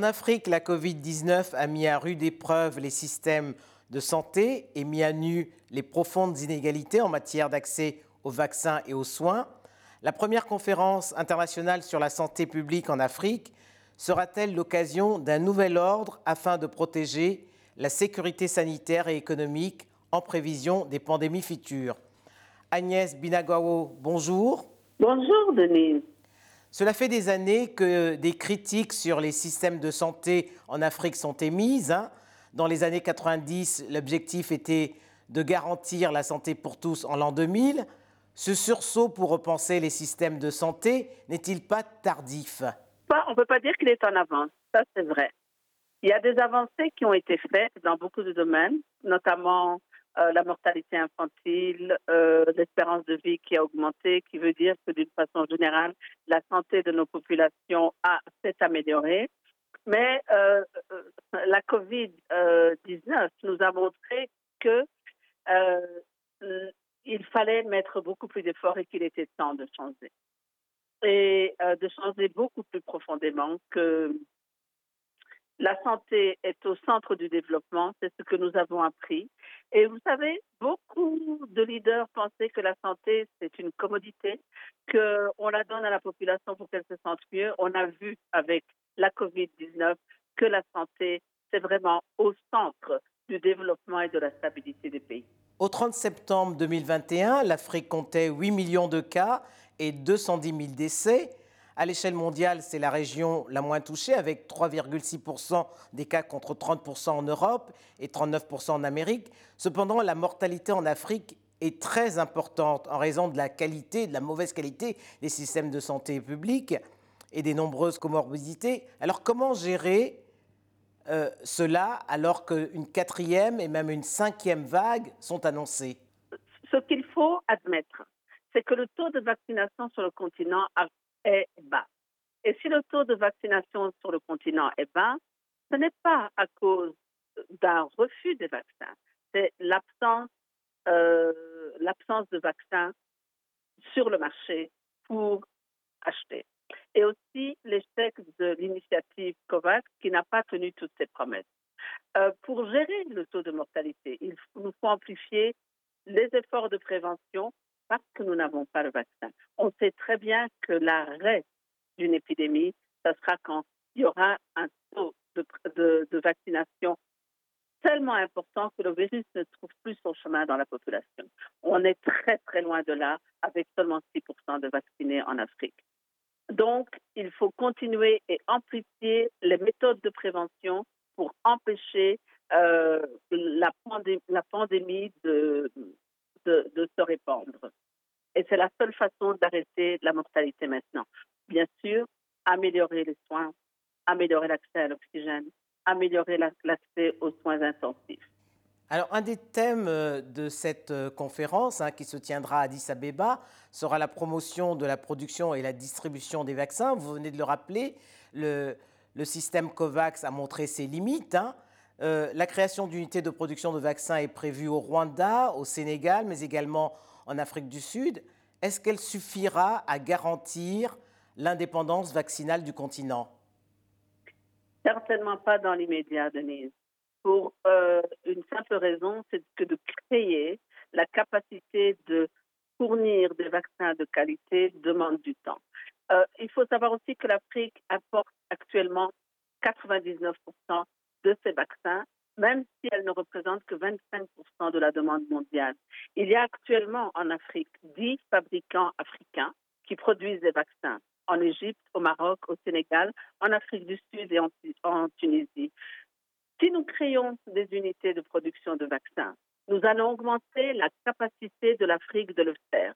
En Afrique, la Covid-19 a mis à rude épreuve les systèmes de santé et mis à nu les profondes inégalités en matière d'accès aux vaccins et aux soins. La première conférence internationale sur la santé publique en Afrique sera-t-elle l'occasion d'un nouvel ordre afin de protéger la sécurité sanitaire et économique en prévision des pandémies futures? Agnès Binagwao, bonjour. Bonjour Denise. Cela fait des années que des critiques sur les systèmes de santé en Afrique sont émises. Hein. Dans les années 90, l'objectif était de garantir la santé pour tous en l'an 2000. Ce sursaut pour repenser les systèmes de santé n'est-il pas tardif? On ne peut pas dire qu'il est en avance, ça c'est vrai. Il y a des avancées qui ont été faites dans beaucoup de domaines, notamment euh, la mortalité infantile, euh, l'espérance de vie qui a augmenté, qui veut dire que d'une façon générale, la santé de nos populations s'est améliorée. Mais euh, la COVID-19 nous a montré que il fallait mettre beaucoup plus d'efforts et qu'il était temps de changer. Et de changer beaucoup plus profondément que la santé est au centre du développement, c'est ce que nous avons appris. Et vous savez, beaucoup de leaders pensaient que la santé, c'est une commodité, qu'on la donne à la population pour qu'elle se sente mieux. On a vu avec la COVID-19 que la santé, c'est vraiment au centre du développement et de la stabilité des pays. Au 30 septembre 2021, l'Afrique comptait 8 millions de cas et 210 000 décès. À l'échelle mondiale, c'est la région la moins touchée, avec 3,6% des cas contre 30% en Europe et 39% en Amérique. Cependant, la mortalité en Afrique est très importante en raison de la qualité, de la mauvaise qualité des systèmes de santé publique et des nombreuses comorbidités. Alors comment gérer euh, cela alors qu'une quatrième et même une cinquième vague sont annoncées? Ce qu'il faut admettre, c'est que le taux de vaccination sur le continent a est bas. Et si le taux de vaccination sur le continent est bas, ce n'est pas à cause d'un refus des vaccins, c'est l'absence euh, l'absence de vaccins sur le marché pour acheter. Et aussi l'échec de l'initiative COVAX qui n'a pas tenu toutes ses promesses. Euh, pour gérer le taux de mortalité, il nous faut amplifier les efforts de prévention parce que nous n'avons pas le vaccin. On sait très bien que l'arrêt d'une épidémie, ce sera quand il y aura un taux de, vaccination tellement important que le virus ne trouve plus son chemin dans la population. On est très très loin de là avec seulement 6% de vaccinés en Afrique. Donc, il faut continuer et amplifier les méthodes de prévention pour empêcher euh, la, pandémie de, de, se répandre. Et c'est la seule façon d'arrêter la mortalité maintenant. Bien sûr, améliorer les soins, améliorer l'accès à l'oxygène, améliorer l'accès aux soins intensifs. Alors, un des thèmes euh, de cette euh, conférence hein, qui se tiendra à Addis Abeba sera la promotion de la production et la distribution des vaccins. Vous venez de le rappeler, le, système COVAX a montré ses limites. Hein. Euh, la création d'unités de production de vaccins est prévue au Rwanda, au Sénégal, mais également en Afrique du Sud. Est-ce qu'elle suffira à garantir l'indépendance vaccinale du continent? Certainement pas dans l'immédiat, Denise. Pour euh, une simple raison, c'est que de créer la capacité de fournir des vaccins de qualité demande du temps. Euh, il faut savoir aussi que l'Afrique apporte actuellement 99% de ces vaccins, même si elles ne représentent que 25% de la demande mondiale. Il y a actuellement en Afrique 10 fabricants africains qui produisent des vaccins en Égypte, au Maroc, au Sénégal, en Afrique du Sud et en, Tunisie. Si nous créons des unités de production de vaccins, nous allons augmenter la capacité de l'Afrique de le faire.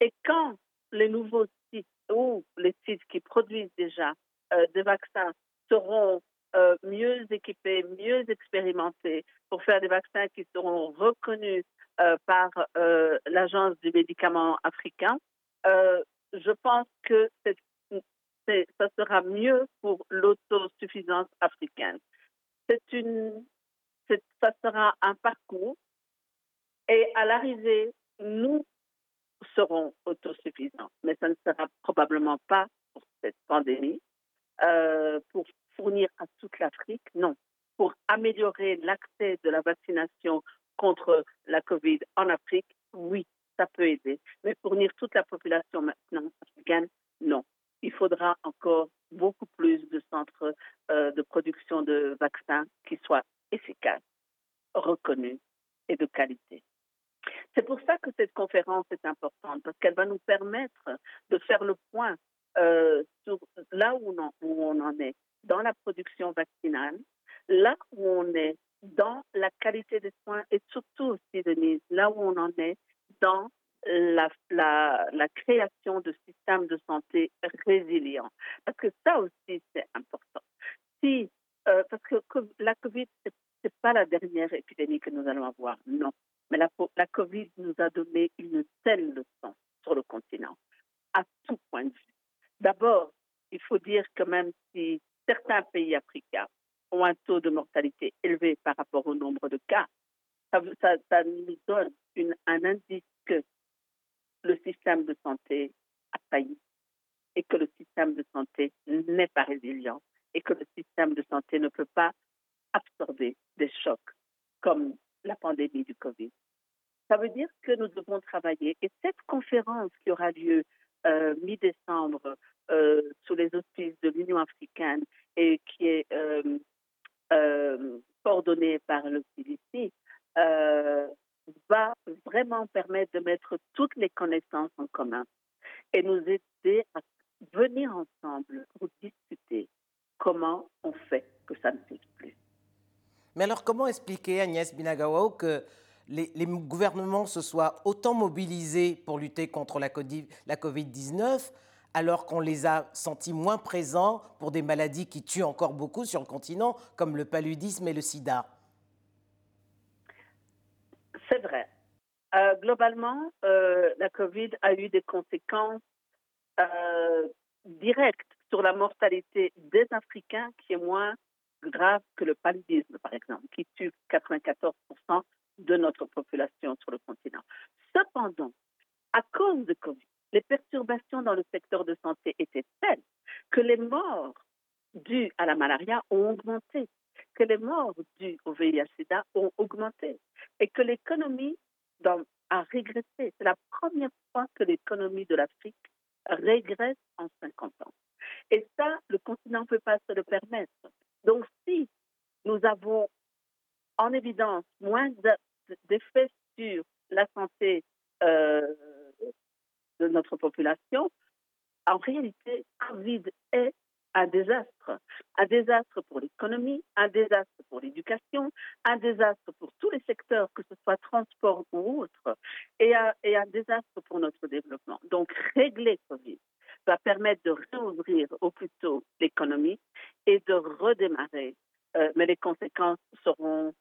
Et quand les nouveaux sites ou les sites qui produisent déjà euh, des vaccins seront euh, mieux équipés, mieux expérimentés pour faire des vaccins qui seront reconnus euh, par euh, l'Agence du médicament africain, je pense que ça sera mieux pour l'autosuffisance africaine. C'est ça sera un parcours et à l'arrivée, nous serons autosuffisants, mais ça ne sera probablement pas pour cette pandémie. Pour fournir à toute l'Afrique, non. Pour améliorer l'accès de la vaccination contre la COVID en Afrique, oui, ça peut aider. Mais fournir toute la population maintenant africaine, non. Il faudra encore beaucoup plus de centres euh, de production de vaccins qui soient efficaces, reconnus et de qualité. C'est pour ça que cette conférence est importante, parce qu'elle va nous permettre de faire le point euh, là où on, en est dans la production vaccinale, là où on est dans la qualité des soins et surtout aussi, Denise, là où on en est dans la, création de systèmes de santé résilients. Parce que ça aussi, c'est important. Si, euh, parce que la COVID, ce n'est pas la dernière épidémie que nous allons avoir, non. Mais la, la COVID nous a donné une telle leçon sur le continent, à tout point de vue. D'abord, il faut dire que même si certains pays africains ont un taux de mortalité élevé par rapport au nombre de cas, ça, nous donne une, un indice que le système de santé a failli et que le système de santé n'est pas résilient et que le système de santé ne peut pas absorber des chocs comme la pandémie du Covid. Ça veut dire que nous devons travailler. Et cette conférence qui aura lieu euh, mi-décembre euh, sous les auspices de l'Union africaine et qui est euh, euh coordonnée par le CDC, va vraiment permettre de mettre toutes les connaissances en commun et nous aider à venir ensemble pour discuter comment on fait que ça ne se plus. Mais alors, comment expliquer, Agnès Binagawao, que les, gouvernements se soient autant mobilisés pour lutter contre la COVID-19 alors qu'on les a sentis moins présents pour des maladies qui tuent encore beaucoup sur le continent, comme le paludisme et le sida C'est vrai. Euh, globalement, euh, la COVID a eu des conséquences euh, directes sur la mortalité des Africains, qui est moins grave que le paludisme, par exemple, qui tue 94 de notre population sur le continent. Cependant, à cause de COVID, les perturbations dans le secteur de santé étaient telles que les morts dues à la malaria ont augmenté, que les morts dues au VIH-Sida ont augmenté et que l'économie a régressé. C'est la première fois que l'économie de l'Afrique régresse en 50 ans. Et ça, le continent ne peut pas se le permettre. Donc, si nous avons en évidence moins d'effets sur la santé euh, de notre population, en réalité, Covid est un désastre. Un désastre pour l'économie, un désastre pour l'éducation, un désastre pour tous les secteurs, que ce soit transport ou autre, et un, désastre pour notre développement. Donc, régler Covid va permettre de réouvrir au plus tôt l'économie et de redémarrer. Euh, mais les conséquences seront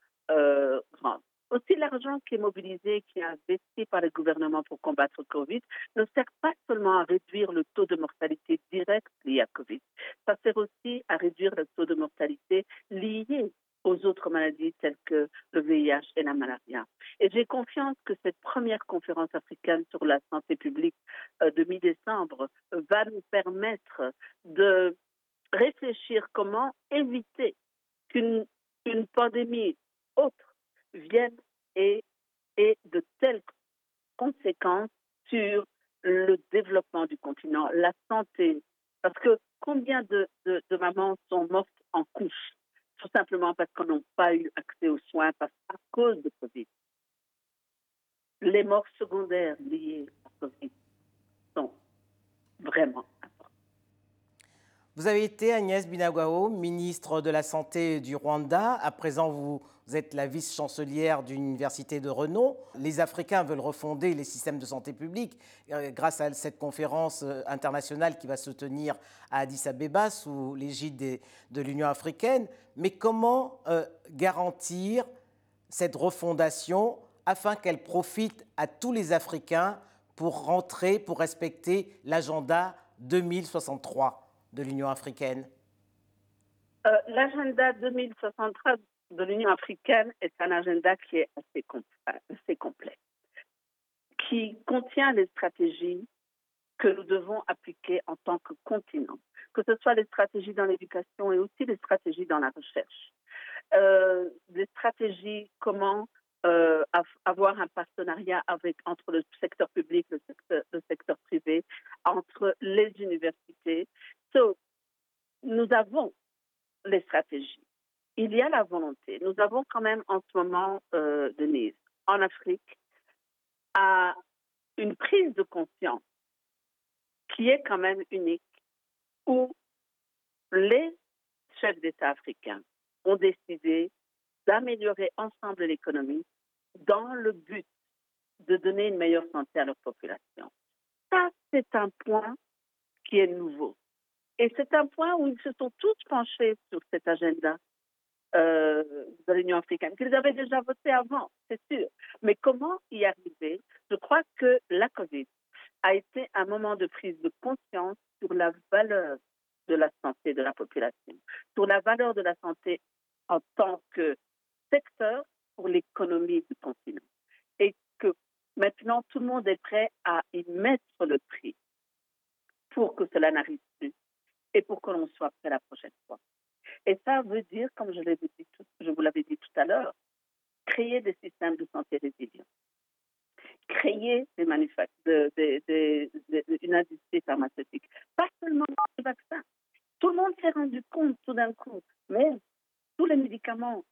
Aussi, l'argent qui est mobilisé, qui est investi par le gouvernement pour combattre le Covid, ne sert pas seulement à réduire le taux de mortalité direct lié à Covid, ça sert aussi à réduire le taux de mortalité lié aux autres maladies telles que le VIH et la malaria. Et j'ai confiance que cette première conférence africaine sur la santé publique euh, de mi-décembre va nous permettre de réfléchir comment éviter qu'une une pandémie autre viennent et, de telles conséquences sur le développement du continent, la santé. Parce que combien de, de, mamans sont mortes en couche, tout simplement parce qu'elles n'ont pas eu accès aux soins parce, à cause de Covid. Les morts secondaires liées à Covid sont vraiment. Vous avez été Agnès Binagwao, ministre de la Santé du Rwanda. À présent, vous êtes la vice-chancelière d'une université de renom. Les Africains veulent refonder les systèmes de santé publique euh, grâce à cette conférence euh, internationale qui va se tenir à Addis Abeba sous l'égide de l'Union africaine. Mais comment euh, garantir cette refondation afin qu'elle profite à tous les Africains pour rentrer, pour respecter l'agenda 2063 de l'Union africaine euh, L'agenda 2063 de l'Union africaine est un agenda qui est assez, assez complet, qui contient les stratégies que nous devons appliquer en tant que continent. que ce soit les stratégies dans l'éducation et aussi les stratégies dans la recherche. Euh, des stratégies, comment euh, avoir un partenariat entre le secteur public le secteur, le secteur privé, entre les universités. So, nous avons les stratégies. Il y a la volonté. Nous avons quand même en ce moment, euh, Denise, en Afrique, à une prise de conscience qui est quand même unique, où les chefs d'État africains ont décidé d'améliorer ensemble l'économie dans le but de donner une meilleure santé à leur population. Ça, c'est un point qui est nouveau. Et c'est un point où ils se sont tous penchés sur cet agenda euh, de l'Union africaine, qu'ils avaient déjà voté avant, c'est sûr. Mais comment y arriver? Je crois que la COVID a été un moment de prise de conscience sur la valeur de la santé de la population, sur la valeur de la santé en tant que secteur l'économie du continent. Et que maintenant, tout le monde est prêt à y mettre le prix pour que cela n'arrive plus et pour que l'on soit prêt la prochaine fois. Et ça veut dire, comme je, vous l'avais dit tout à l'heure, créer des systèmes de santé résilients, créer des une industrie pharmaceutique, pas seulement les vaccins. Tout le monde s'est rendu compte tout d'un coup, mais tous les médicaments,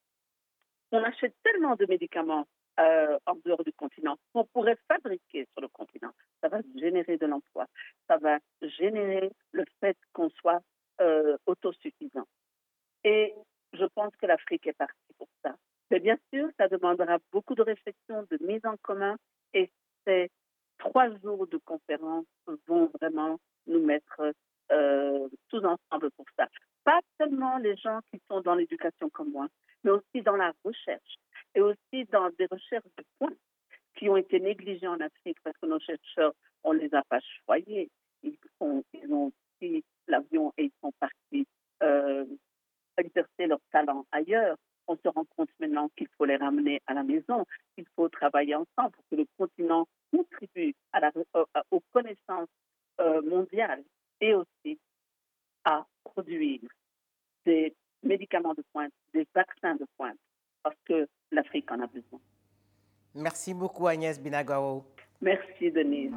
on achète tellement de médicaments euh, en dehors du continent qu'on pourrait fabriquer sur le continent. Ça va générer de l'emploi, ça va générer le fait qu'on soit euh, autosuffisant. Et je pense que l'Afrique est partie pour ça. Mais bien sûr, ça demandera beaucoup de réflexion, de mise en commun, et ces trois jours de conférence vont vraiment nous mettre euh, tous ensemble pour ça. Pas seulement les gens qui sont dans l'éducation comme moi, mais aussi dans la recherche et aussi dans des recherches de points qui ont été négligées en Afrique parce que nos chercheurs, on les a pas choyés. Ils, ont pris l'avion et ils sont partis euh, exercer leur talent ailleurs, on se rend compte maintenant qu'il faut les ramener à la maison, qu'il faut travailler ensemble pour que le continent contribue la, aux connaissances euh, mondiales et aussi produire des médicaments de pointe, des vaccins de pointe, parce que l'Afrique en a besoin. Merci beaucoup Agnès Binagao. Merci Denise.